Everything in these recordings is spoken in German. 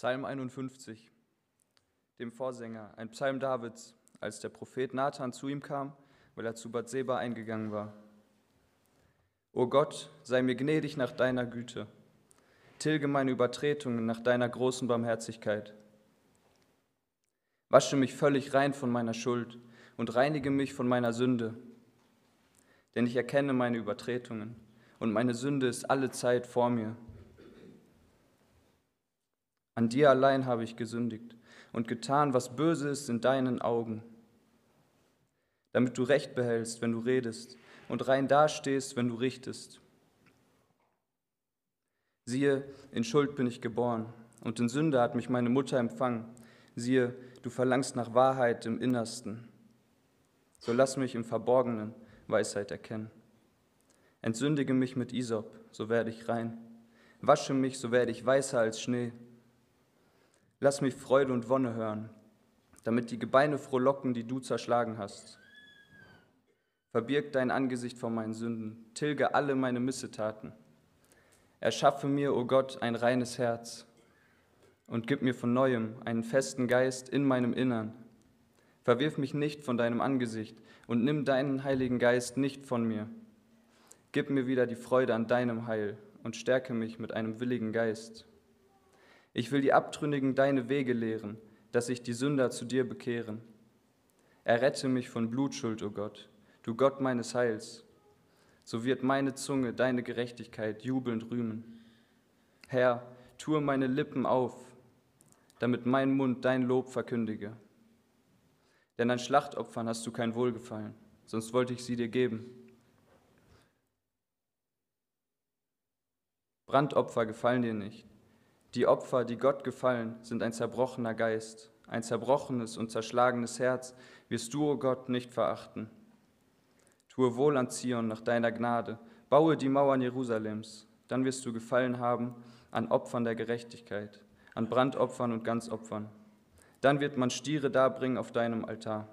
Psalm 51, dem Vorsänger, ein Psalm Davids, als der Prophet Nathan zu ihm kam, weil er zu Bathseba eingegangen war. O Gott, sei mir gnädig nach deiner Güte, tilge meine Übertretungen nach deiner großen Barmherzigkeit. Wasche mich völlig rein von meiner Schuld und reinige mich von meiner Sünde, denn ich erkenne meine Übertretungen und meine Sünde ist alle Zeit vor mir. An dir allein habe ich gesündigt und getan, was böse ist in deinen Augen, damit du Recht behältst, wenn du redest, und rein dastehst, wenn du richtest. Siehe, in Schuld bin ich geboren, und in Sünde hat mich meine Mutter empfangen. Siehe, du verlangst nach Wahrheit im Innersten. So lass mich im Verborgenen Weisheit erkennen. Entsündige mich mit Isop, so werde ich rein. Wasche mich, so werde ich weißer als Schnee. Lass mich Freude und Wonne hören, damit die Gebeine frohlocken, die du zerschlagen hast. Verbirg dein Angesicht vor meinen Sünden, tilge alle meine Missetaten. Erschaffe mir, o oh Gott, ein reines Herz und gib mir von neuem einen festen Geist in meinem Innern. Verwirf mich nicht von deinem Angesicht und nimm deinen Heiligen Geist nicht von mir. Gib mir wieder die Freude an deinem Heil und stärke mich mit einem willigen Geist. Ich will die Abtrünnigen deine Wege lehren, dass sich die Sünder zu dir bekehren. Errette mich von Blutschuld, o oh Gott, du Gott meines Heils. So wird meine Zunge deine Gerechtigkeit jubelnd rühmen. Herr, tue meine Lippen auf, damit mein Mund dein Lob verkündige. Denn an Schlachtopfern hast du kein Wohlgefallen, sonst wollte ich sie dir geben. Brandopfer gefallen dir nicht. Die Opfer, die Gott gefallen, sind ein zerbrochener Geist, ein zerbrochenes und zerschlagenes Herz wirst du, o oh Gott, nicht verachten. Tue wohl an Zion nach deiner Gnade, baue die Mauern Jerusalems, dann wirst du gefallen haben an Opfern der Gerechtigkeit, an Brandopfern und Ganzopfern. Dann wird man Stiere darbringen auf deinem Altar.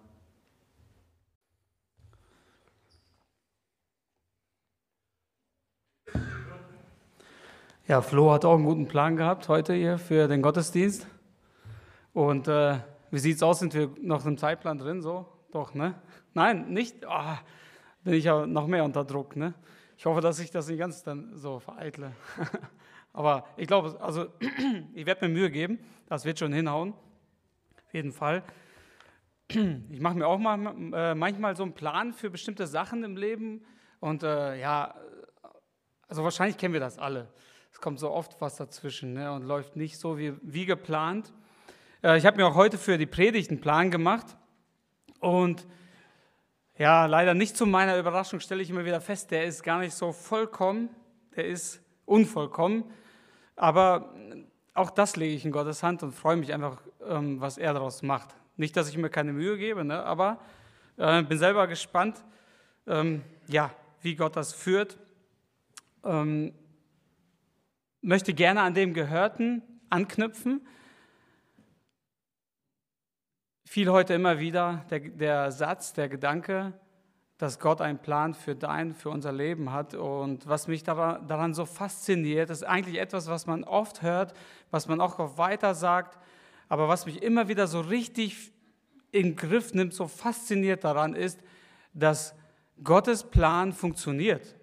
Ja, Flo hat auch einen guten Plan gehabt heute hier für den Gottesdienst. Und äh, wie sieht es aus? Sind wir noch im Zeitplan drin? So? Doch, ne? Nein, nicht. Oh, bin ich ja noch mehr unter Druck, ne? Ich hoffe, dass ich das nicht ganz dann so vereitle. Aber ich glaube, also ich werde mir Mühe geben. Das wird schon hinhauen. Auf jeden Fall. Ich mache mir auch mal, äh, manchmal so einen Plan für bestimmte Sachen im Leben. Und äh, ja, also wahrscheinlich kennen wir das alle es kommt so oft was dazwischen ne, und läuft nicht so wie, wie geplant. Äh, ich habe mir auch heute für die Predigt einen Plan gemacht und ja, leider nicht zu meiner Überraschung stelle ich immer wieder fest, der ist gar nicht so vollkommen, der ist unvollkommen, aber auch das lege ich in Gottes Hand und freue mich einfach, ähm, was er daraus macht. Nicht, dass ich mir keine Mühe gebe, ne, aber äh, bin selber gespannt, ähm, ja, wie Gott das führt. Ähm, möchte gerne an dem Gehörten anknüpfen. Viel heute immer wieder der, der Satz, der Gedanke, dass Gott einen Plan für dein, für unser Leben hat. Und was mich daran, so fasziniert, ist eigentlich etwas, was man oft hört, was man auch weiter sagt, aber was mich immer wieder so richtig in den Griff nimmt, so fasziniert daran ist, dass Gottes Plan funktioniert.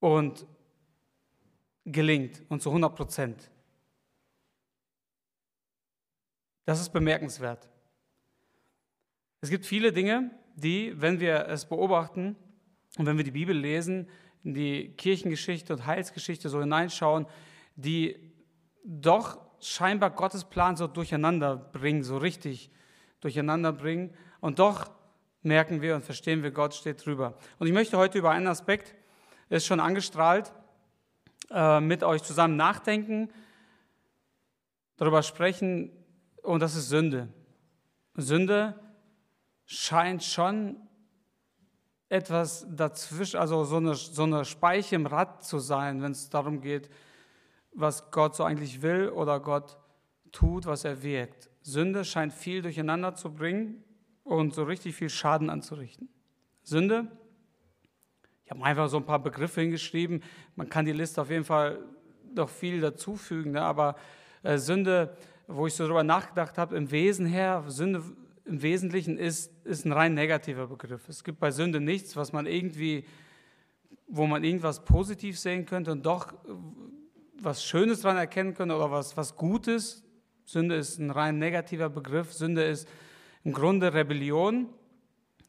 Und gelingt und zu 100 Prozent. Das ist bemerkenswert. Es gibt viele Dinge, die, wenn wir es beobachten und wenn wir die Bibel lesen, in die Kirchengeschichte und Heilsgeschichte so hineinschauen, die doch scheinbar Gottes Plan so durcheinander bringen, so richtig durcheinander bringen. Und doch merken wir und verstehen wir, Gott steht drüber. Und ich möchte heute über einen Aspekt, ist schon angestrahlt, äh, mit euch zusammen nachdenken, darüber sprechen, und das ist Sünde. Sünde scheint schon etwas dazwischen, also so eine, so eine Speiche im Rad zu sein, wenn es darum geht, was Gott so eigentlich will oder Gott tut, was er wirkt. Sünde scheint viel durcheinander zu bringen und so richtig viel Schaden anzurichten. Sünde ich habe einfach so ein paar Begriffe hingeschrieben. Man kann die Liste auf jeden Fall doch viel dazufügen, ne? aber äh, Sünde, wo ich so darüber nachgedacht habe, im Wesen her, Sünde im Wesentlichen ist, ist ein rein negativer Begriff. Es gibt bei Sünde nichts, was man irgendwie, wo man irgendwas positiv sehen könnte und doch was Schönes daran erkennen könnte oder was, was Gutes. Sünde ist ein rein negativer Begriff. Sünde ist im Grunde Rebellion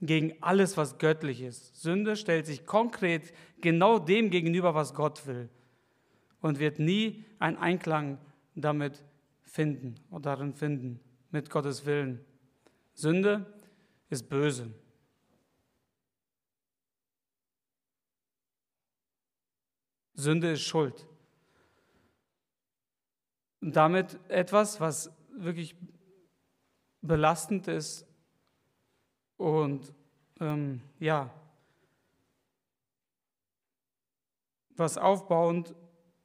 gegen alles, was göttlich ist. Sünde stellt sich konkret genau dem gegenüber, was Gott will und wird nie einen Einklang damit finden oder darin finden, mit Gottes Willen. Sünde ist böse. Sünde ist Schuld. Und damit etwas, was wirklich belastend ist und ähm, ja, was aufbauend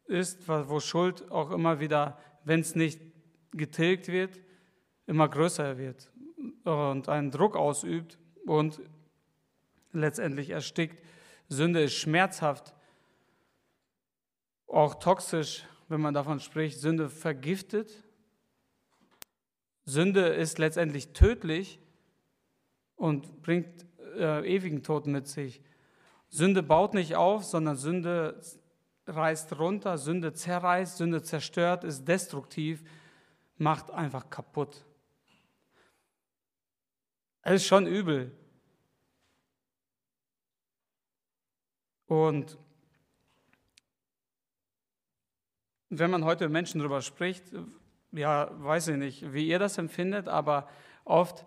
ist, wo Schuld auch immer wieder, wenn es nicht getilgt wird, immer größer wird und einen Druck ausübt und letztendlich erstickt. Sünde ist schmerzhaft, auch toxisch, wenn man davon spricht. Sünde vergiftet. Sünde ist letztendlich tödlich und bringt äh, ewigen Tod mit sich. Sünde baut nicht auf, sondern Sünde reißt runter, Sünde zerreißt, Sünde zerstört, ist destruktiv, macht einfach kaputt. Es ist schon übel. Und wenn man heute mit Menschen darüber spricht, ja, weiß ich nicht, wie ihr das empfindet, aber oft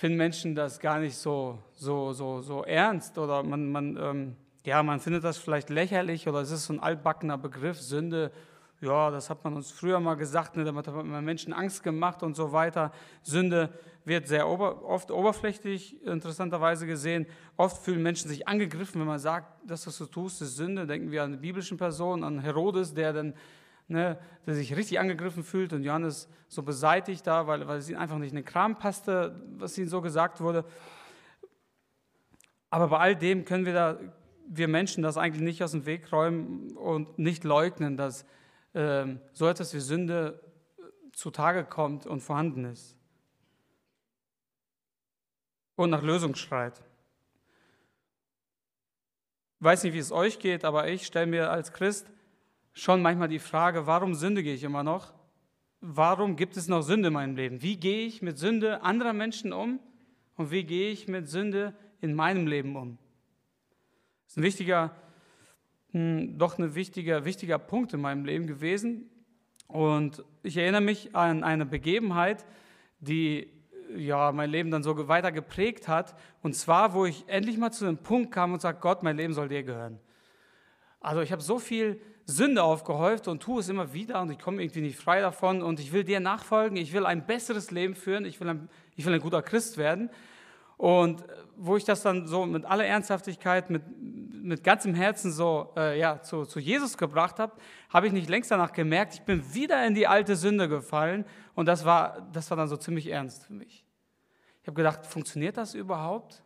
finden Menschen das gar nicht so, so, so, so ernst oder man, man, ähm, ja, man findet das vielleicht lächerlich oder es ist so ein altbackener Begriff, Sünde, ja, das hat man uns früher mal gesagt, ne, damit hat man Menschen Angst gemacht und so weiter. Sünde wird sehr ober, oft oberflächlich interessanterweise gesehen. Oft fühlen Menschen sich angegriffen, wenn man sagt, das, was du tust, ist Sünde. Denken wir an eine biblische Person, an Herodes, der dann ne, der sich richtig angegriffen fühlt und Johannes so beseitigt da, weil, weil es ihm einfach nicht in den Kram passte, was ihm so gesagt wurde. Aber bei all dem können wir, da, wir Menschen das eigentlich nicht aus dem Weg räumen und nicht leugnen, dass äh, so etwas wie Sünde zutage kommt und vorhanden ist. Und nach Lösung schreit. Weiß nicht, wie es euch geht, aber ich stelle mir als Christ schon manchmal die Frage, warum sündige ich immer noch? Warum gibt es noch Sünde in meinem Leben? Wie gehe ich mit Sünde anderer Menschen um? Und wie gehe ich mit Sünde in meinem Leben um? Das ist ein wichtiger, hm, doch ein wichtiger, wichtiger Punkt in meinem Leben gewesen. Und ich erinnere mich an eine Begebenheit, die ja, mein Leben dann so weiter geprägt hat. Und zwar, wo ich endlich mal zu dem Punkt kam und sage, Gott, mein Leben soll dir gehören. Also ich habe so viel Sünde aufgehäuft und tue es immer wieder und ich komme irgendwie nicht frei davon und ich will dir nachfolgen, ich will ein besseres Leben führen, ich will ein, ich will ein guter Christ werden. Und wo ich das dann so mit aller Ernsthaftigkeit, mit, mit ganzem Herzen so äh, ja, zu, zu Jesus gebracht habe, habe ich nicht längst danach gemerkt, ich bin wieder in die alte Sünde gefallen und das war, das war dann so ziemlich ernst für mich. Ich habe gedacht, funktioniert das überhaupt?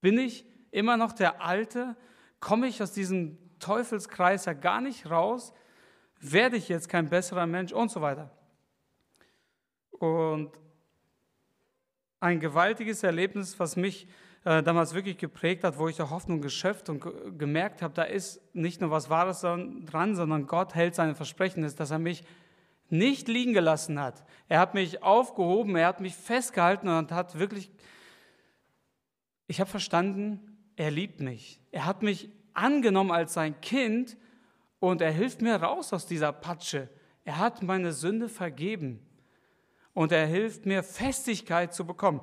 Bin ich immer noch der Alte? Komme ich aus diesem Teufelskreis ja gar nicht raus, werde ich jetzt kein besserer Mensch und so weiter. Und ein gewaltiges Erlebnis, was mich äh, damals wirklich geprägt hat, wo ich der Hoffnung geschöpft und gemerkt habe, da ist nicht nur was Wahres dran, sondern Gott hält seine Versprechen, ist, dass er mich nicht liegen gelassen hat. Er hat mich aufgehoben, er hat mich festgehalten und hat wirklich, ich habe verstanden, er liebt mich. Er hat mich angenommen als sein Kind und er hilft mir raus aus dieser Patsche. Er hat meine Sünde vergeben und er hilft mir, Festigkeit zu bekommen.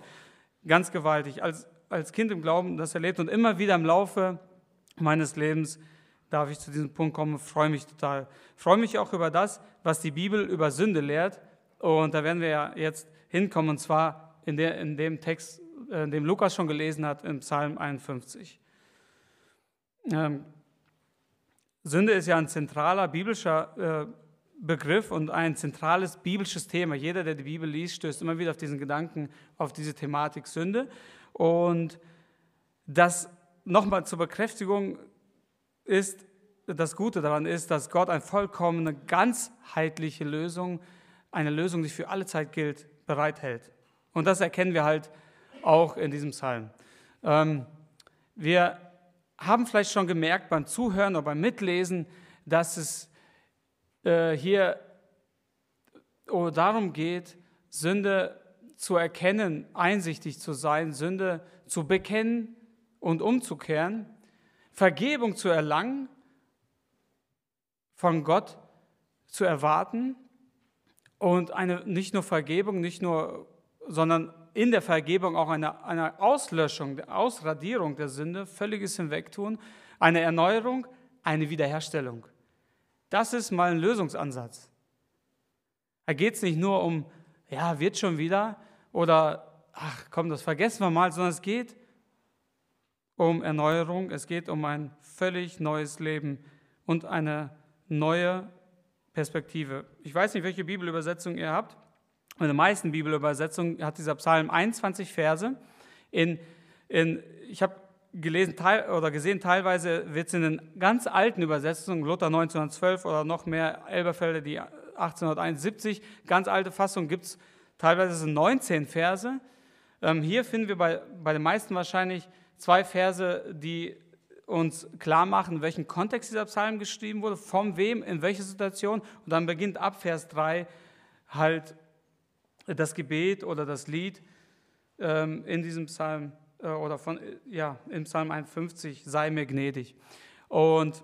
Ganz gewaltig. Als, als Kind im Glauben das erlebt und immer wieder im Laufe meines Lebens darf ich zu diesem Punkt kommen, freue mich total. Freue mich auch über das, was die Bibel über Sünde lehrt. Und da werden wir ja jetzt hinkommen, und zwar in, der, in dem Text, äh, den Lukas schon gelesen hat, im Psalm 51. Ähm, Sünde ist ja ein zentraler biblischer äh, Begriff und ein zentrales biblisches Thema. Jeder, der die Bibel liest, stößt immer wieder auf diesen Gedanken, auf diese Thematik Sünde. Und das nochmal zur Bekräftigung ist, das Gute daran ist, dass Gott eine vollkommene, ganzheitliche Lösung, eine Lösung, die für alle Zeit gilt, bereithält. Und das erkennen wir halt auch in diesem Psalm. Ähm, wir haben vielleicht schon gemerkt beim Zuhören oder beim Mitlesen, dass es äh, hier oh, darum geht, Sünde zu erkennen, einsichtig zu sein, Sünde zu bekennen und umzukehren, Vergebung zu erlangen, von Gott zu erwarten und eine, nicht nur Vergebung, nicht nur, sondern in der Vergebung auch eine, eine Auslöschung, Ausradierung der Sünde, völliges Hinwegtun, eine Erneuerung, eine Wiederherstellung. Das ist mal ein Lösungsansatz. Da geht es nicht nur um, ja, wird schon wieder oder, ach komm, das vergessen wir mal, sondern es geht um Erneuerung, es geht um ein völlig neues Leben und eine neue Perspektive. Ich weiß nicht, welche Bibelübersetzung ihr habt. In den meisten Bibelübersetzungen hat dieser Psalm 21 Verse. In, in, ich habe gelesen teil, oder gesehen, teilweise wird es in den ganz alten Übersetzungen, Luther 1912 oder noch mehr, Elberfelder die 1871, ganz alte Fassung gibt es teilweise 19 Verse. Ähm, hier finden wir bei, bei den meisten wahrscheinlich zwei Verse, die uns klar machen, in welchem Kontext dieser Psalm geschrieben wurde, von wem, in welcher Situation. Und dann beginnt ab Vers 3 halt das Gebet oder das Lied ähm, in diesem Psalm äh, oder von, ja, im Psalm 51, sei mir gnädig. Und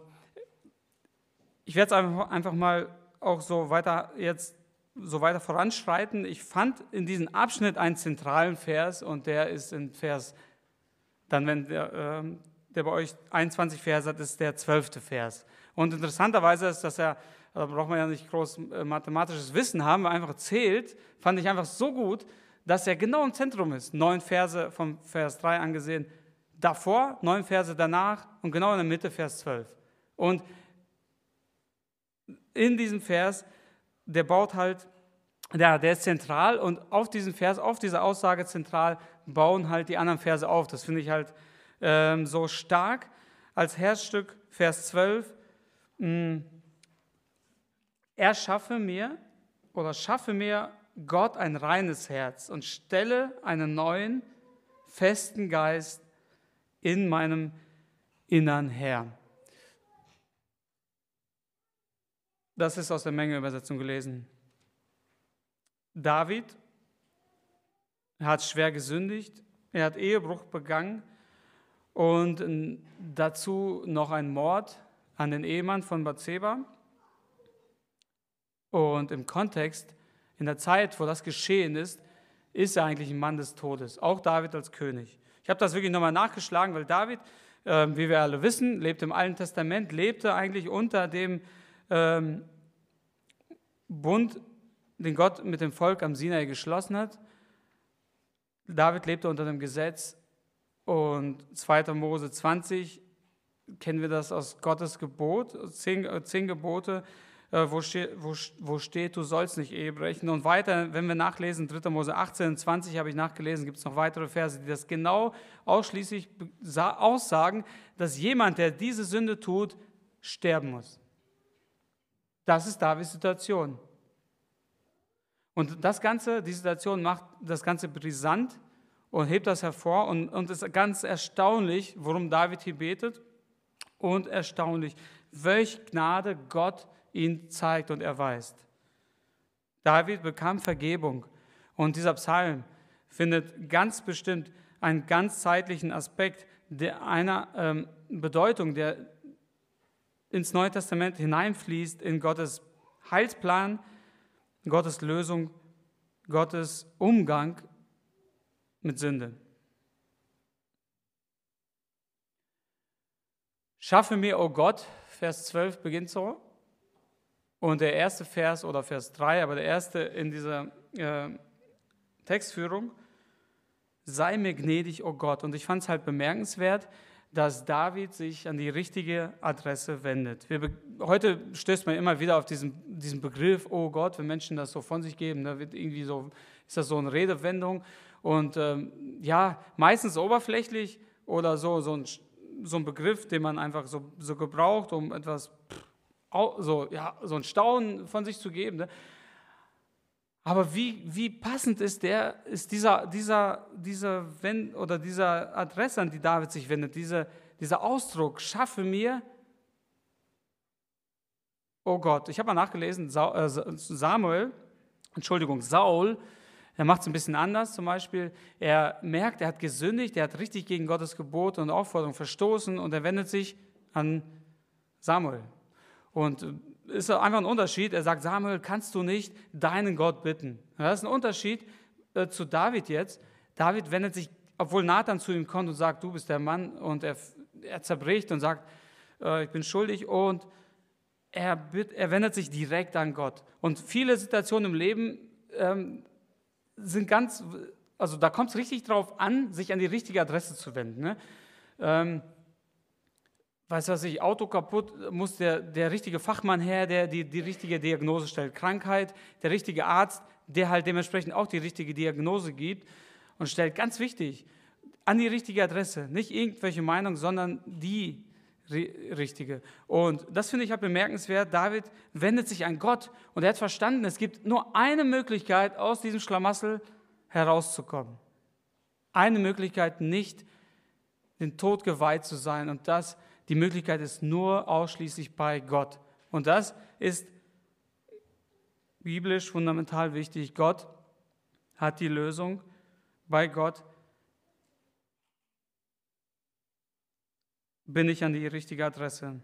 ich werde es einfach, mal auch so weiter jetzt so weiter voranschreiten. Ich fand in diesem Abschnitt einen zentralen Vers und der ist in Vers, dann wenn der, äh, der bei euch 21 Vers hat, ist der zwölfte Vers. Und interessanterweise ist, dass er da braucht man ja nicht groß äh, mathematisches Wissen haben, einfach zählt, fand ich einfach so gut, dass er genau im Zentrum ist. Neun Verse vom Vers 3 angesehen, davor, neun Verse danach und genau in der Mitte Vers 12. Und in diesem Vers, der baut halt, der, der ist zentral und auf diesem Vers, auf dieser Aussage zentral, bauen halt die anderen Verse auf. Das finde ich halt ähm, so stark. Als Herzstück Vers 12, mh, er schaffe mir oder schaffe mir Gott ein reines Herz und stelle einen neuen, festen Geist in meinem Innern her. Das ist aus der Menge-Übersetzung gelesen. David hat schwer gesündigt, er hat Ehebruch begangen und dazu noch ein Mord an den Ehemann von Bathseba. Und im Kontext, in der Zeit, wo das geschehen ist, ist er eigentlich ein Mann des Todes, auch David als König. Ich habe das wirklich nochmal nachgeschlagen, weil David, äh, wie wir alle wissen, lebt im Alten Testament, lebte eigentlich unter dem ähm, Bund, den Gott mit dem Volk am Sinai geschlossen hat. David lebte unter dem Gesetz und 2. Mose 20 kennen wir das aus Gottes Gebot, zehn, äh, zehn Gebote wo, steht, wo, wo steht, du sollst nicht Ehe brechen. Und weiter, wenn wir nachlesen, 3. Mose 18, 20 habe ich nachgelesen, gibt es noch weitere Verse, die das genau ausschließlich aussagen, dass jemand, der diese Sünde tut, sterben muss. Das ist Davids Situation. Und das Ganze, die Situation macht das Ganze brisant und hebt das hervor und, und ist ganz erstaunlich, worum David hier betet und erstaunlich, welch Gnade Gott ihn zeigt und erweist. David bekam Vergebung und dieser Psalm findet ganz bestimmt einen ganz zeitlichen Aspekt der einer ähm, Bedeutung, der ins Neue Testament hineinfließt, in Gottes Heilsplan, Gottes Lösung, Gottes Umgang mit Sünde. Schaffe mir, o oh Gott, Vers 12 beginnt so, und der erste Vers oder Vers 3, aber der erste in dieser äh, Textführung, sei mir gnädig, o oh Gott. Und ich fand es halt bemerkenswert, dass David sich an die richtige Adresse wendet. Wir, heute stößt man immer wieder auf diesen, diesen Begriff, oh Gott, wenn Menschen das so von sich geben, da wird irgendwie so, ist das so eine Redewendung und ähm, ja, meistens oberflächlich oder so, so ein so ein Begriff, den man einfach so, so gebraucht, um etwas, so, ja, so ein Staunen von sich zu geben. Ne? Aber wie, wie passend ist der, ist dieser, dieser, dieser, wenn, oder dieser Adresse, an die David sich wendet, dieser, dieser Ausdruck, schaffe mir, oh Gott, ich habe mal nachgelesen, äh, Samuel, Entschuldigung, Saul, er macht es ein bisschen anders zum Beispiel. Er merkt, er hat gesündigt, er hat richtig gegen Gottes Gebot und Aufforderung verstoßen und er wendet sich an Samuel. Und ist einfach ein Unterschied. Er sagt, Samuel, kannst du nicht deinen Gott bitten? Das ist ein Unterschied äh, zu David jetzt. David wendet sich, obwohl Nathan zu ihm kommt und sagt, du bist der Mann und er, er zerbricht und sagt, äh, ich bin schuldig und er, er, wendet sich direkt an Gott. Und viele Situationen im Leben ähm, sind ganz, also da kommt es richtig drauf an, sich an die richtige Adresse zu wenden. Ne? Ähm, weiß was ich, Auto kaputt, muss der, der richtige Fachmann her, der die, die richtige Diagnose stellt. Krankheit, der richtige Arzt, der halt dementsprechend auch die richtige Diagnose gibt und stellt, ganz wichtig, an die richtige Adresse. Nicht irgendwelche Meinung, sondern die richtige. Und das finde ich halt bemerkenswert. David wendet sich an Gott und er hat verstanden, es gibt nur eine Möglichkeit, aus diesem Schlamassel herauszukommen. Eine Möglichkeit, nicht den Tod geweiht zu sein. Und das, die Möglichkeit ist nur ausschließlich bei Gott. Und das ist biblisch fundamental wichtig. Gott hat die Lösung. Bei Gott bin ich an die richtige Adresse.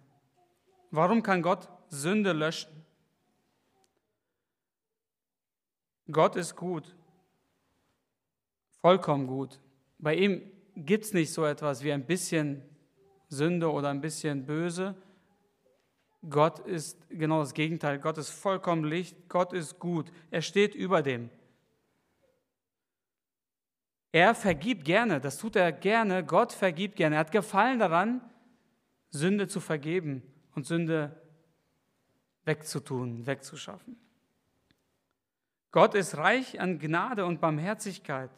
Warum kann Gott Sünde löschen? Gott ist gut, vollkommen gut. Bei ihm gibt es nicht so etwas wie ein bisschen Sünde oder ein bisschen Böse. Gott ist genau das Gegenteil. Gott ist vollkommen Licht. Gott ist gut. Er steht über dem. Er vergibt gerne. Das tut er gerne. Gott vergibt gerne. Er hat Gefallen daran, Sünde zu vergeben und Sünde wegzutun, wegzuschaffen. Gott ist reich an Gnade und Barmherzigkeit.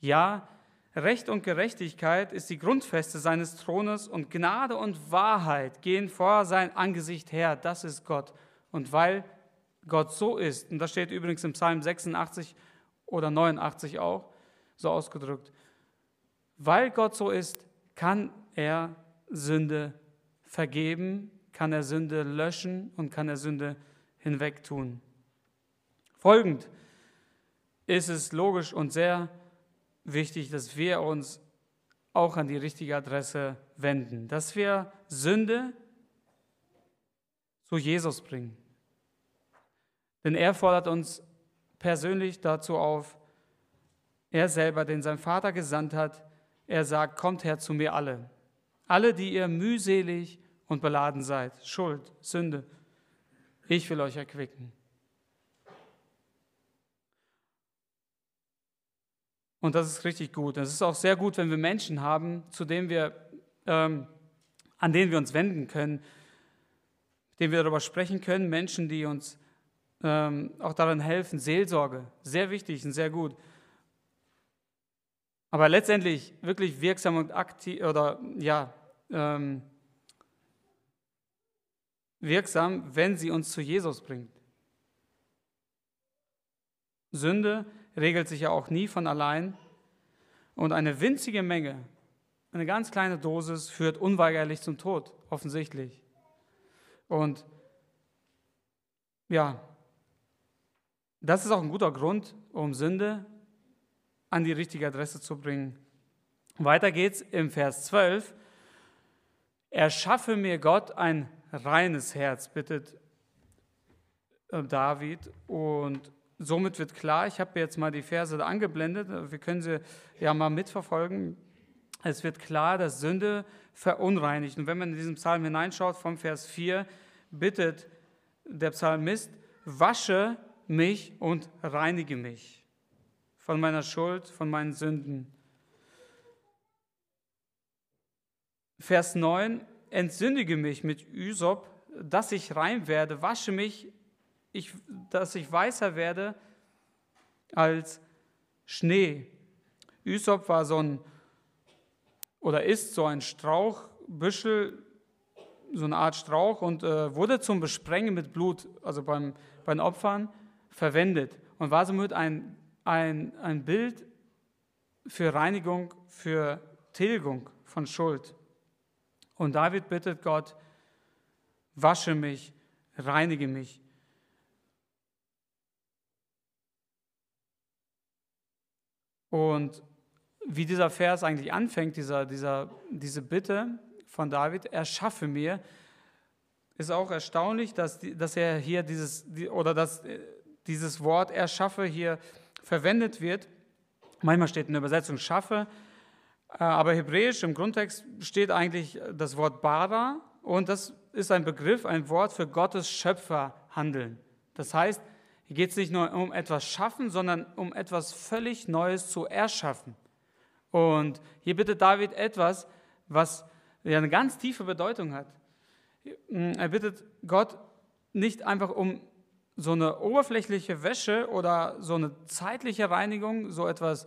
Ja, Recht und Gerechtigkeit ist die Grundfeste seines Thrones und Gnade und Wahrheit gehen vor sein Angesicht her. Das ist Gott. Und weil Gott so ist, und das steht übrigens im Psalm 86 oder 89 auch so ausgedrückt, weil Gott so ist, kann er Sünde vergeben, kann er Sünde löschen und kann er Sünde hinwegtun. Folgend ist es logisch und sehr wichtig, dass wir uns auch an die richtige Adresse wenden, dass wir Sünde zu Jesus bringen. Denn er fordert uns persönlich dazu auf, er selber, den sein Vater gesandt hat, er sagt, kommt her zu mir alle. Alle, die ihr mühselig und beladen seid, Schuld, Sünde, ich will euch erquicken. Und das ist richtig gut. Es ist auch sehr gut, wenn wir Menschen haben, zu denen wir, ähm, an denen wir uns wenden können, mit denen wir darüber sprechen können, Menschen, die uns ähm, auch daran helfen. Seelsorge, sehr wichtig und sehr gut. Aber letztendlich wirklich wirksam und aktiv oder ja, ähm, wirksam, wenn sie uns zu Jesus bringt. Sünde regelt sich ja auch nie von allein und eine winzige Menge, eine ganz kleine Dosis führt unweigerlich zum Tod, offensichtlich. Und ja, das ist auch ein guter Grund, um Sünde an die richtige Adresse zu bringen. Weiter geht's im Vers 12. Erschaffe mir Gott ein reines Herz, bittet äh, David. Und somit wird klar, ich habe jetzt mal die Verse angeblendet, wir können sie ja mal mitverfolgen. Es wird klar, dass Sünde verunreinigt. Und wenn man in diesen Psalm hineinschaut, vom Vers 4, bittet der Psalmist, wasche mich und reinige mich von meiner Schuld, von meinen Sünden. Vers 9, entsündige mich mit Ysop, dass ich rein werde, wasche mich, ich, dass ich weißer werde als Schnee. Ysop war so ein, oder ist so ein Strauchbüschel, so eine Art Strauch und äh, wurde zum Besprengen mit Blut, also beim, bei Opfern, verwendet und war somit ein, ein, ein Bild für Reinigung, für Tilgung von Schuld. Und David bittet Gott, wasche mich, reinige mich. Und wie dieser Vers eigentlich anfängt, dieser, dieser, diese Bitte von David, erschaffe mir, ist auch erstaunlich, dass, dass er hier dieses, oder dass äh, dieses Wort erschaffe hier verwendet wird. Manchmal steht in der Übersetzung schaffe, äh, aber hebräisch im Grundtext steht eigentlich das Wort bara und das ist ein Begriff, ein Wort für Gottes Schöpferhandeln. Das heißt, hier geht es nicht nur um etwas schaffen, sondern um etwas völlig Neues zu erschaffen. Und hier bittet David etwas, was eine ganz tiefe Bedeutung hat. Er bittet Gott nicht einfach um so eine oberflächliche Wäsche oder so eine zeitliche Reinigung, so etwas,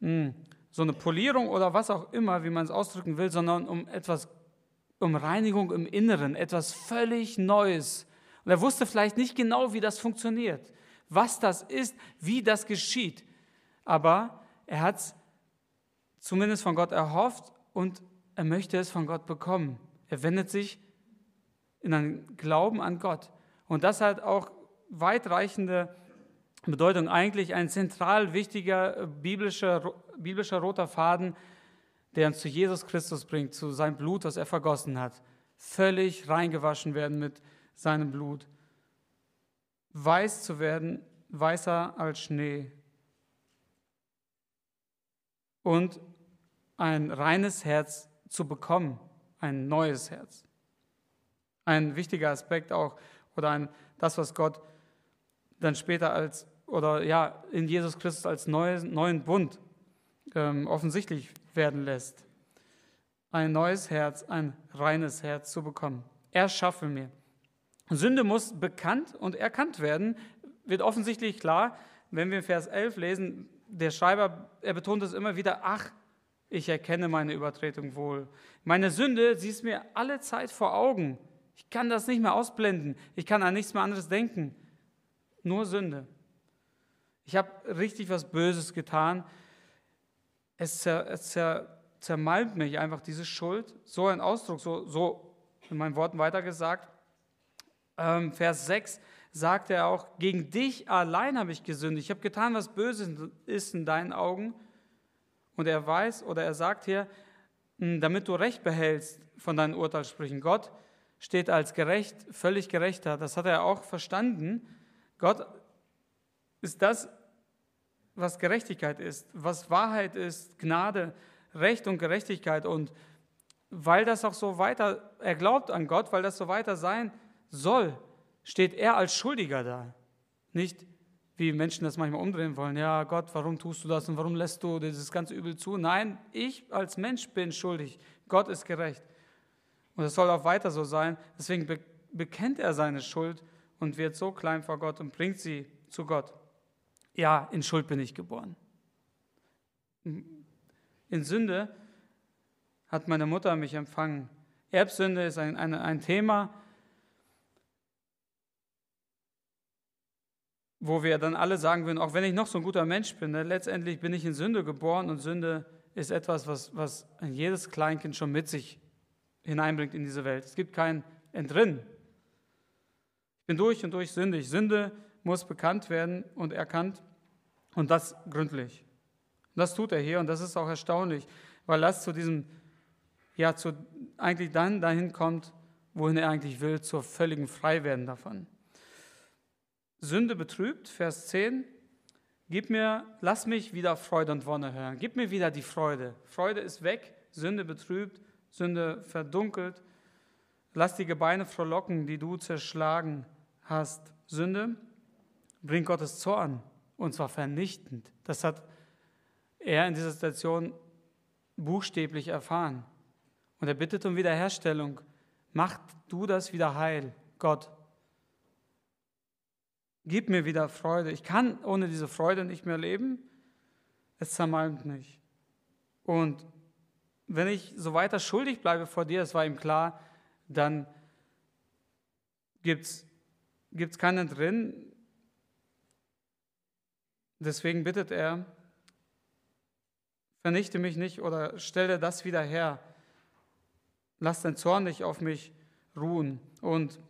hm, so eine Polierung oder was auch immer, wie man es ausdrücken will, sondern um etwas, um Reinigung im Inneren, etwas völlig Neues. Und er wusste vielleicht nicht genau, wie das funktioniert, was das ist, wie das geschieht. Aber er hat es zumindest von Gott erhofft und er möchte es von Gott bekommen. Er wendet sich in einen Glauben an Gott. Und das hat auch weitreichende Bedeutung, eigentlich ein zentral wichtiger biblischer, biblischer roter Faden, der uns zu Jesus Christus bringt, zu seinem Blut, das er vergossen hat. Völlig reingewaschen werden mit seinem Blut. Weiß zu werden, weißer als Schnee. Und ein reines Herz zu bekommen, ein neues Herz. Ein wichtiger Aspekt auch, oder ein, das, was Gott dann später als, oder ja, in Jesus Christus als neues, neuen Bund ähm, offensichtlich werden lässt. Ein neues Herz, ein reines Herz zu bekommen. Er schaffe mir. Sünde muss bekannt und erkannt werden, wird offensichtlich klar, wenn wir Vers 11 lesen, der Schreiber, er betont es immer wieder, ach, ich erkenne meine Übertretung wohl. Meine Sünde, sie ist mir alle Zeit vor Augen. Ich kann das nicht mehr ausblenden. Ich kann an nichts mehr anderes denken. Nur Sünde. Ich habe richtig was Böses getan. Es, zer, es zer, zermalmt mich einfach diese Schuld. So ein Ausdruck, so, so in meinen Worten weitergesagt. Ähm, Vers 6 sagt er auch, gegen dich allein habe ich gesündigt. Ich habe getan, was Böses ist in deinen Augen und er weiß oder er sagt hier, hm, damit du Recht behältst von deinen Urteilssprüchen. Gott steht als gerecht, völlig gerechter. Das hat er auch verstanden. Gott ist das, was Gerechtigkeit ist, was Wahrheit ist, Gnade, Recht und Gerechtigkeit. Und weil das auch so weiter, er glaubt an Gott, weil das so weiter sein soll, steht er als Schuldiger da. Nicht wie Menschen das manchmal umdrehen wollen. Ja, Gott, warum tust du das und warum lässt du dieses ganze Übel zu? Nein, ich als Mensch bin schuldig. Gott ist gerecht. Und es soll auch weiter so sein. Deswegen bekennt er seine Schuld und wird so klein vor Gott und bringt sie zu Gott. Ja, in Schuld bin ich geboren. In Sünde hat meine Mutter mich empfangen. Erbsünde ist ein, ein, ein Thema, wo wir dann alle sagen würden, auch wenn ich noch so ein guter Mensch bin, ne, letztendlich bin ich in Sünde geboren und Sünde ist etwas, was, was jedes Kleinkind schon mit sich hineinbringt in diese Welt. Es gibt kein Entrinnen. Ich bin durch und durch sündig. Sünde muss bekannt werden und erkannt und das gründlich. Das tut er hier und das ist auch erstaunlich, weil das zu diesem, ja, zu, eigentlich dann dahin kommt, wohin er eigentlich will, zur völligen Freiwerden davon. Sünde betrübt, Vers 10. Gib mir, lass mich wieder Freude und Wonne hören. Gib mir wieder die Freude. Freude ist weg, Sünde betrübt, Sünde verdunkelt. Lass die Gebeine frohlocken, die du zerschlagen hast. Sünde bringt Gottes Zorn und zwar vernichtend. Das hat er in dieser Situation buchstäblich erfahren. Und er bittet um Wiederherstellung. Mach du das wieder heil, Gott. Gib mir wieder Freude. Ich kann ohne diese Freude nicht mehr leben. Es zermalmt mich. Und wenn ich so weiter schuldig bleibe vor dir, das war ihm klar, dann gibt es keinen drin. Deswegen bittet er, vernichte mich nicht oder stelle das wieder her. Lass dein Zorn nicht auf mich ruhen. Und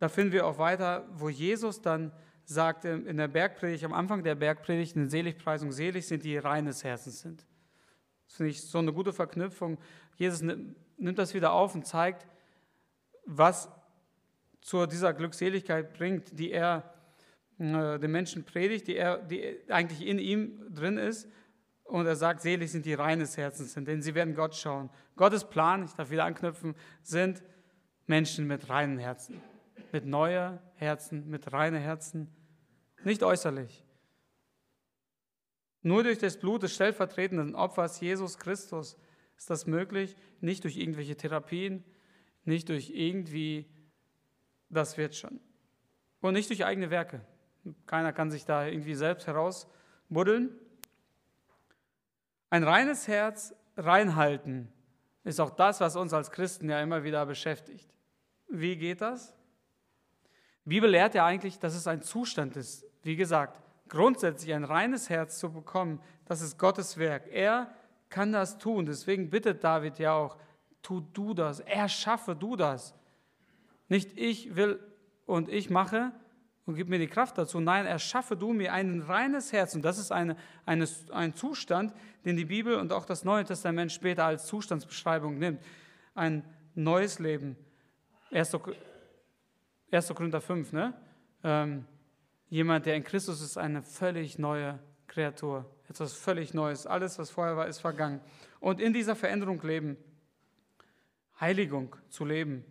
da finden wir auch weiter, wo Jesus dann sagt in der Bergpredigt, am Anfang der Bergpredigt, in der Seligpreisung, selig sind die reines Herzens sind. Das finde ich so eine gute Verknüpfung. Jesus nimmt das wieder auf und zeigt, was zu dieser Glückseligkeit bringt, die er äh, den Menschen predigt, die, er, die eigentlich in ihm drin ist. Und er sagt, selig sind die reines Herzens sind, denn sie werden Gott schauen. Gottes Plan, ich darf wieder anknüpfen, sind Menschen mit reinen Herzen, mit neuer Herzen, mit reinen Herzen, nicht äußerlich. Nur durch das Blut des stellvertretenden Opfers Jesus Christus ist das möglich, nicht durch irgendwelche Therapien, nicht durch irgendwie, das wird schon. Und nicht durch eigene Werke. Keiner kann sich da irgendwie selbst herausbuddeln. Ein reines Herz reinhalten ist auch das, was uns als Christen ja immer wieder beschäftigt. Wie geht das? Bibel lehrt ja eigentlich, dass es ein Zustand ist. Wie gesagt, grundsätzlich ein reines Herz zu bekommen, das ist Gottes Werk. Er kann das tun. Deswegen bittet David ja auch, tu du das, erschaffe du das. Nicht ich will und ich mache und gib mir die Kraft dazu. Nein, erschaffe du mir ein reines Herz. Und das ist eine, eine, ein Zustand, den die Bibel und auch das Neue Testament später als Zustandsbeschreibung nimmt. Ein neues Leben. 1. 1. Korinther 5, ne? Ähm, jemand, der in Christus ist, eine völlig neue Kreatur. Etwas völlig Neues. Alles, was vorher war, ist vergangen. Und in dieser Veränderung leben. Heiligung zu leben.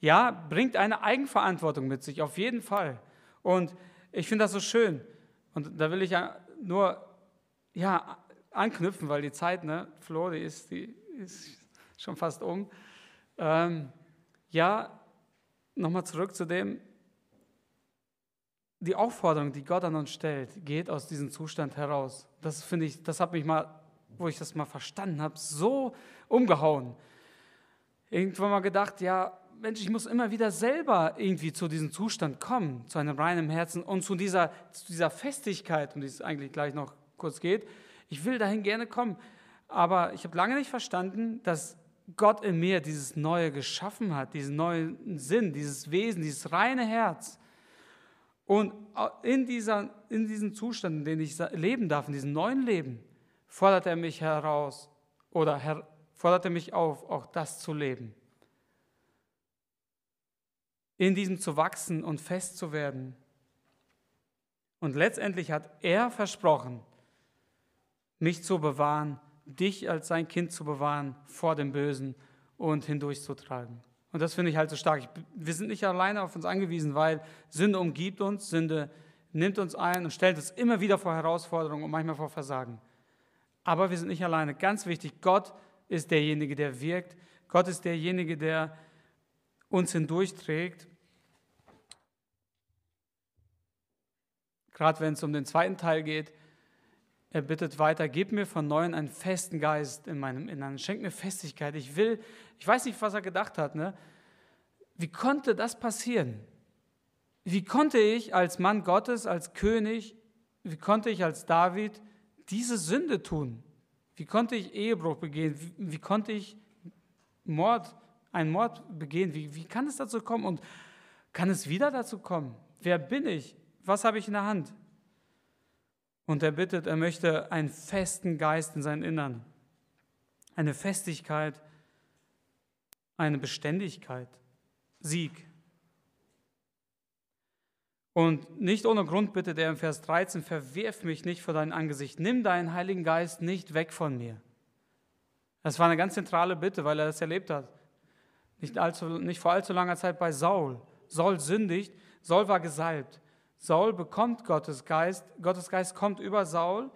Ja, bringt eine Eigenverantwortung mit sich, auf jeden Fall. Und ich finde das so schön. Und da will ich ja nur ja, anknüpfen, weil die Zeit, ne, Flo, die ist, die ist schon fast um. Ähm, ja, nochmal zurück zu dem, die Aufforderung, die Gott an uns stellt, geht aus diesem Zustand heraus. Das finde ich, das hat mich mal, wo ich das mal verstanden habe, so umgehauen. Irgendwann mal gedacht, ja, Mensch, ich muss immer wieder selber irgendwie zu diesem Zustand kommen, zu einem reinen Herzen und zu dieser, zu dieser Festigkeit, um die es eigentlich gleich noch kurz geht. Ich will dahin gerne kommen, aber ich habe lange nicht verstanden, dass Gott in mir dieses Neue geschaffen hat, diesen neuen Sinn, dieses Wesen, dieses reine Herz. Und in, dieser, in diesem Zustand, in dem ich leben darf, in diesem neuen Leben, fordert er mich heraus oder her, fordert er mich auf, auch das zu leben. In diesem zu wachsen und fest zu werden. Und letztendlich hat er versprochen, mich zu bewahren, dich als sein Kind zu bewahren vor dem Bösen und hindurchzutragen. Und das finde ich halt so stark. Wir sind nicht alleine auf uns angewiesen, weil Sünde umgibt uns, Sünde nimmt uns ein und stellt uns immer wieder vor Herausforderungen und manchmal vor Versagen. Aber wir sind nicht alleine. Ganz wichtig, Gott ist derjenige, der wirkt. Gott ist derjenige, der uns hindurchträgt. Gerade wenn es um den zweiten Teil geht, er bittet weiter, gib mir von neuem einen festen Geist in meinem Innern, schenk mir Festigkeit. Ich will, ich weiß nicht, was er gedacht hat. Ne? Wie konnte das passieren? Wie konnte ich als Mann Gottes, als König, wie konnte ich als David diese Sünde tun? Wie konnte ich Ehebruch begehen? Wie, wie konnte ich Mord, einen Mord begehen? Wie, wie kann es dazu kommen? Und kann es wieder dazu kommen? Wer bin ich? Was habe ich in der Hand? Und er bittet, er möchte einen festen Geist in seinem Innern, eine Festigkeit, eine Beständigkeit, Sieg. Und nicht ohne Grund bittet er im Vers 13, verwirf mich nicht vor dein Angesicht, nimm deinen Heiligen Geist nicht weg von mir. Das war eine ganz zentrale Bitte, weil er das erlebt hat. Nicht, allzu, nicht vor allzu langer Zeit bei Saul. Saul sündigt, Saul war gesalbt. Saul bekommt Gottes Geist, Gottes Geist kommt über Saul.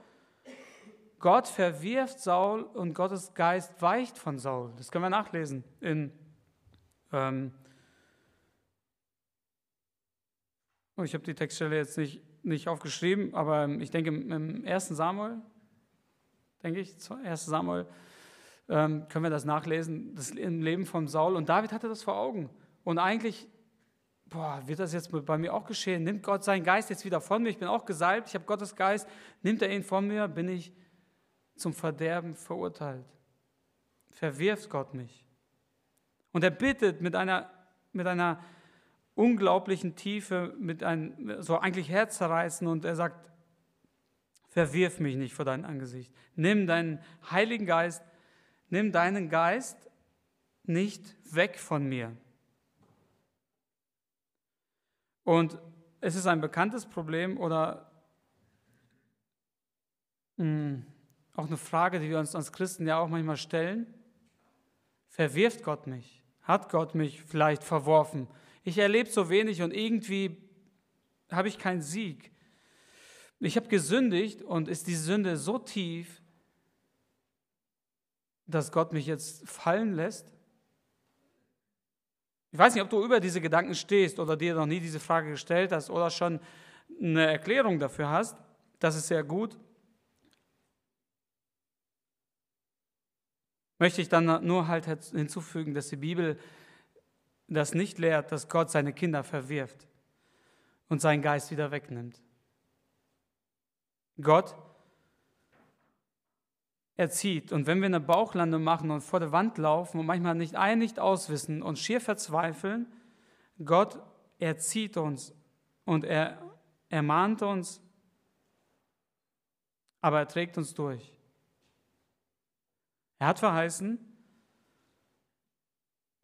Gott verwirft Saul und Gottes Geist weicht von Saul. Das können wir nachlesen in ähm, oh, ich habe die Textstelle jetzt nicht, nicht aufgeschrieben, aber ich denke im 1. Samuel, denke ich, 1 Samuel, ähm, können wir das nachlesen, das im Leben von Saul. Und David hatte das vor Augen. Und eigentlich, boah, wird das jetzt bei mir auch geschehen? Nimmt Gott seinen Geist jetzt wieder von mir? Ich bin auch gesalbt, ich habe Gottes Geist. Nimmt er ihn von mir? Bin ich zum Verderben verurteilt? Verwirft Gott mich? Und er bittet mit einer, mit einer unglaublichen Tiefe, mit einem, so eigentlich Herzzerreißen und er sagt, verwirf mich nicht vor dein Angesicht. Nimm deinen Heiligen Geist, nimm deinen Geist nicht weg von mir. Und es ist ein bekanntes Problem oder hm, auch eine Frage, die wir uns als Christen ja auch manchmal stellen. Verwirft Gott mich? Hat Gott mich vielleicht verworfen? Ich erlebe so wenig und irgendwie habe ich keinen Sieg. Ich habe gesündigt und ist die Sünde so tief, dass Gott mich jetzt fallen lässt? Ich weiß nicht, ob du über diese Gedanken stehst oder dir noch nie diese Frage gestellt hast oder schon eine Erklärung dafür hast. Das ist sehr gut. Möchte ich dann nur halt hinzufügen, dass die Bibel das nicht lehrt, dass Gott seine Kinder verwirft und seinen Geist wieder wegnimmt. Gott erzieht. Und wenn wir eine Bauchlande machen und vor der Wand laufen und manchmal nicht ein, nicht auswissen und schier verzweifeln, Gott erzieht uns und er ermahnt uns, aber er trägt uns durch. Er hat verheißen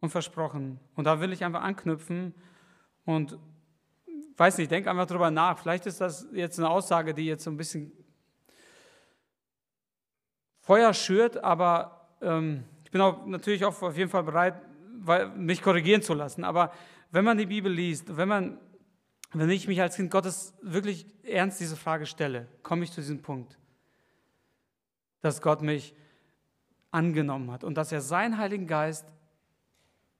und versprochen. Und da will ich einfach anknüpfen und weiß nicht, denk einfach drüber nach. Vielleicht ist das jetzt eine Aussage, die jetzt so ein bisschen Feuer schürt, aber ähm, ich bin auch natürlich auch auf jeden Fall bereit, mich korrigieren zu lassen. Aber wenn man die Bibel liest, wenn man, wenn ich mich als Kind Gottes wirklich ernst diese Frage stelle, komme ich zu diesem Punkt, dass Gott mich angenommen hat und dass er seinen Heiligen Geist,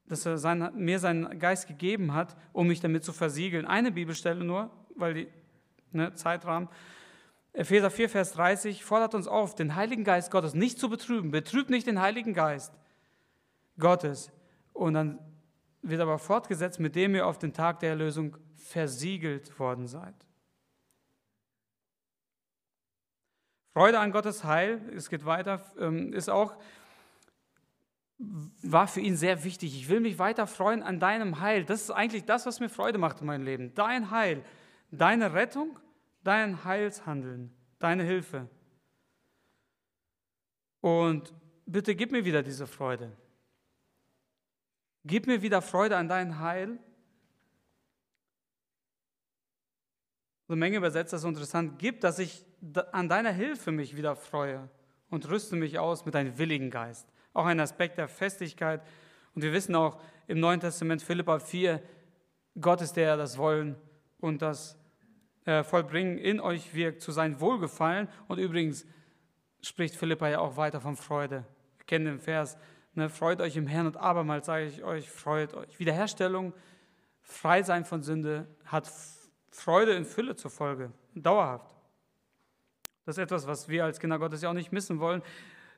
dass er sein, mir seinen Geist gegeben hat, um mich damit zu versiegeln. Eine Bibelstelle nur, weil die ne, Zeitrahmen. Epheser 4, Vers 30 fordert uns auf, den Heiligen Geist Gottes nicht zu betrüben. Betrübt nicht den Heiligen Geist Gottes. Und dann wird aber fortgesetzt, mit dem ihr auf den Tag der Erlösung versiegelt worden seid. Freude an Gottes Heil, es geht weiter, ähm, ist auch, war für ihn sehr wichtig. Ich will mich weiter freuen an deinem Heil. Das ist eigentlich das, was mir Freude macht in meinem Leben. Dein Heil, deine Rettung dein Heilshandeln, deine Hilfe. Und bitte gib mir wieder diese Freude. Gib mir wieder Freude an dein Heil. Eine Menge übersetzt das so interessant. Gib, dass ich an deiner Hilfe mich wieder freue und rüste mich aus mit einem willigen Geist. Auch ein Aspekt der Festigkeit. Und wir wissen auch im Neuen Testament, Philippa 4, Gott ist der, der das Wollen und das äh, vollbringen in euch wirkt, zu sein Wohlgefallen. Und übrigens spricht Philippa ja auch weiter von Freude. Wir kennen den Vers, ne, freut euch im Herrn und abermals sage ich euch, freut euch. Wiederherstellung, frei sein von Sünde hat Freude in Fülle zur Folge, dauerhaft. Das ist etwas, was wir als Kinder Gottes ja auch nicht missen wollen.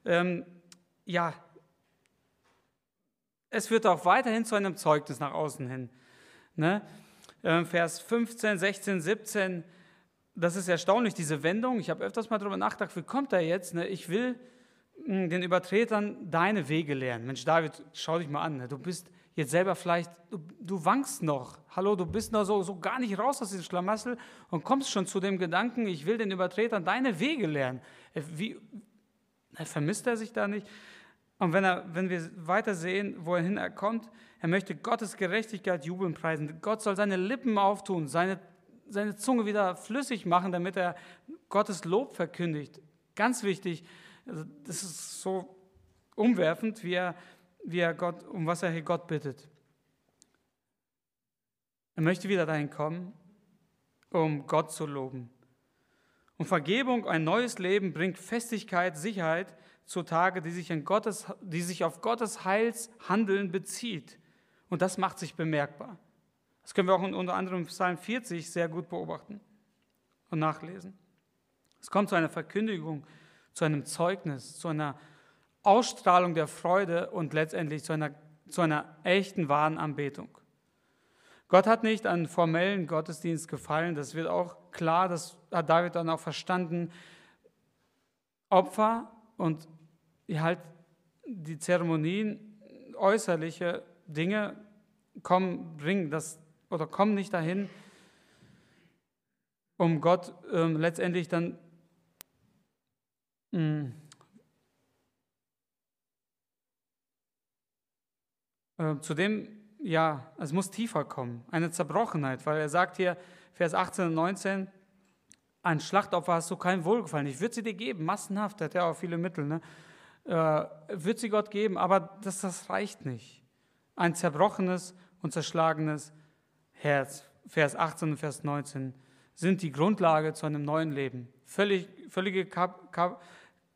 Ähm, ja, es wird auch weiterhin zu einem Zeugnis nach außen hin. Ne? Ähm, Vers 15, 16, 17. Das ist erstaunlich, diese Wendung. Ich habe öfters mal darüber nachgedacht, wie kommt er jetzt? Ne? Ich will hm, den Übertretern deine Wege lernen. Mensch, David, schau dich mal an. Ne? Du bist jetzt selber vielleicht, du, du wankst noch. Hallo, du bist noch so, so gar nicht raus aus diesem Schlamassel und kommst schon zu dem Gedanken, ich will den Übertretern deine Wege lernen. Äh, wie, vermisst er sich da nicht? Und wenn, er, wenn wir weiter sehen, wohin er kommt, er möchte Gottes Gerechtigkeit jubeln preisen. Gott soll seine Lippen auftun, seine, seine Zunge wieder flüssig machen, damit er Gottes Lob verkündigt. Ganz wichtig, also das ist so umwerfend, wie er, wie er Gott, um was er hier Gott bittet. Er möchte wieder dahin kommen, um Gott zu loben. Und Vergebung, ein neues Leben bringt Festigkeit, Sicherheit zutage, die sich, in Gottes, die sich auf Gottes Heilshandeln bezieht. Und das macht sich bemerkbar. Das können wir auch unter anderem im Psalm 40 sehr gut beobachten und nachlesen. Es kommt zu einer Verkündigung, zu einem Zeugnis, zu einer Ausstrahlung der Freude und letztendlich zu einer, zu einer echten, wahren Anbetung. Gott hat nicht an formellen Gottesdienst gefallen, das wird auch klar, das hat David dann auch verstanden. Opfer und halt die Zeremonien, äußerliche Dinge kommen, bringen das oder kommen nicht dahin, um Gott ähm, letztendlich dann mh, mm, äh, zu dem, ja, es muss tiefer kommen, eine Zerbrochenheit, weil er sagt hier, Vers 18 und 19, ein Schlachtopfer hast du kein Wohlgefallen. Ich würde sie dir geben, massenhaft, hat er auch viele Mittel, ne? Äh, wird sie Gott geben, aber das, das reicht nicht. Ein zerbrochenes und zerschlagenes Herz, Vers 18 und Vers 19, sind die Grundlage zu einem neuen Leben. Völlig, völlige Kap, Kap,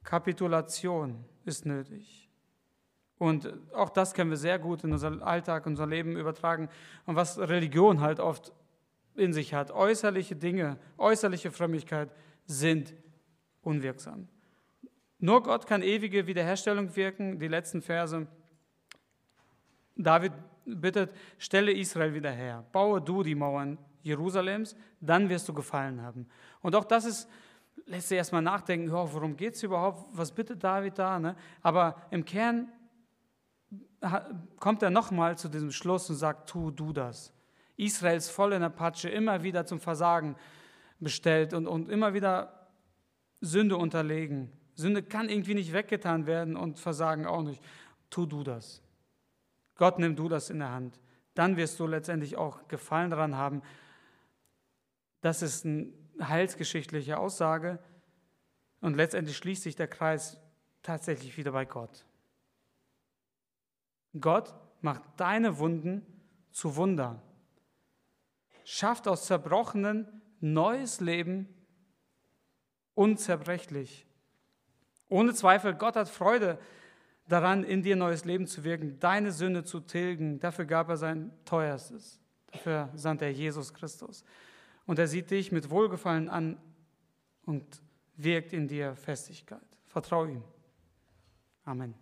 Kapitulation ist nötig. Und auch das können wir sehr gut in unser Alltag, unser Leben übertragen. Und was Religion halt oft in sich hat, äußerliche Dinge, äußerliche Frömmigkeit sind unwirksam. Nur Gott kann ewige Wiederherstellung wirken. Die letzten Verse. David bittet, stelle Israel wieder her. Baue du die Mauern Jerusalems, dann wirst du gefallen haben. Und auch das ist, lässt sich erstmal nachdenken, oh, worum geht es überhaupt? Was bittet David da? Ne? Aber im Kern kommt er nochmal zu diesem Schluss und sagt, tu du das. Israels voll in der Patsche, immer wieder zum Versagen bestellt und, und immer wieder Sünde unterlegen. Sünde kann irgendwie nicht weggetan werden und Versagen auch nicht. Tu du das. Gott, nimm du das in der Hand. Dann wirst du letztendlich auch Gefallen daran haben. Das ist eine heilsgeschichtliche Aussage. Und letztendlich schließt sich der Kreis tatsächlich wieder bei Gott. Gott macht deine Wunden zu Wunder. Schafft aus Zerbrochenen neues Leben unzerbrechlich. Ohne Zweifel, Gott hat Freude daran, in dir neues Leben zu wirken, deine Sünde zu tilgen. Dafür gab er sein Teuerstes. Dafür sandte er Jesus Christus. Und er sieht dich mit Wohlgefallen an und wirkt in dir Festigkeit. Vertraue ihm. Amen.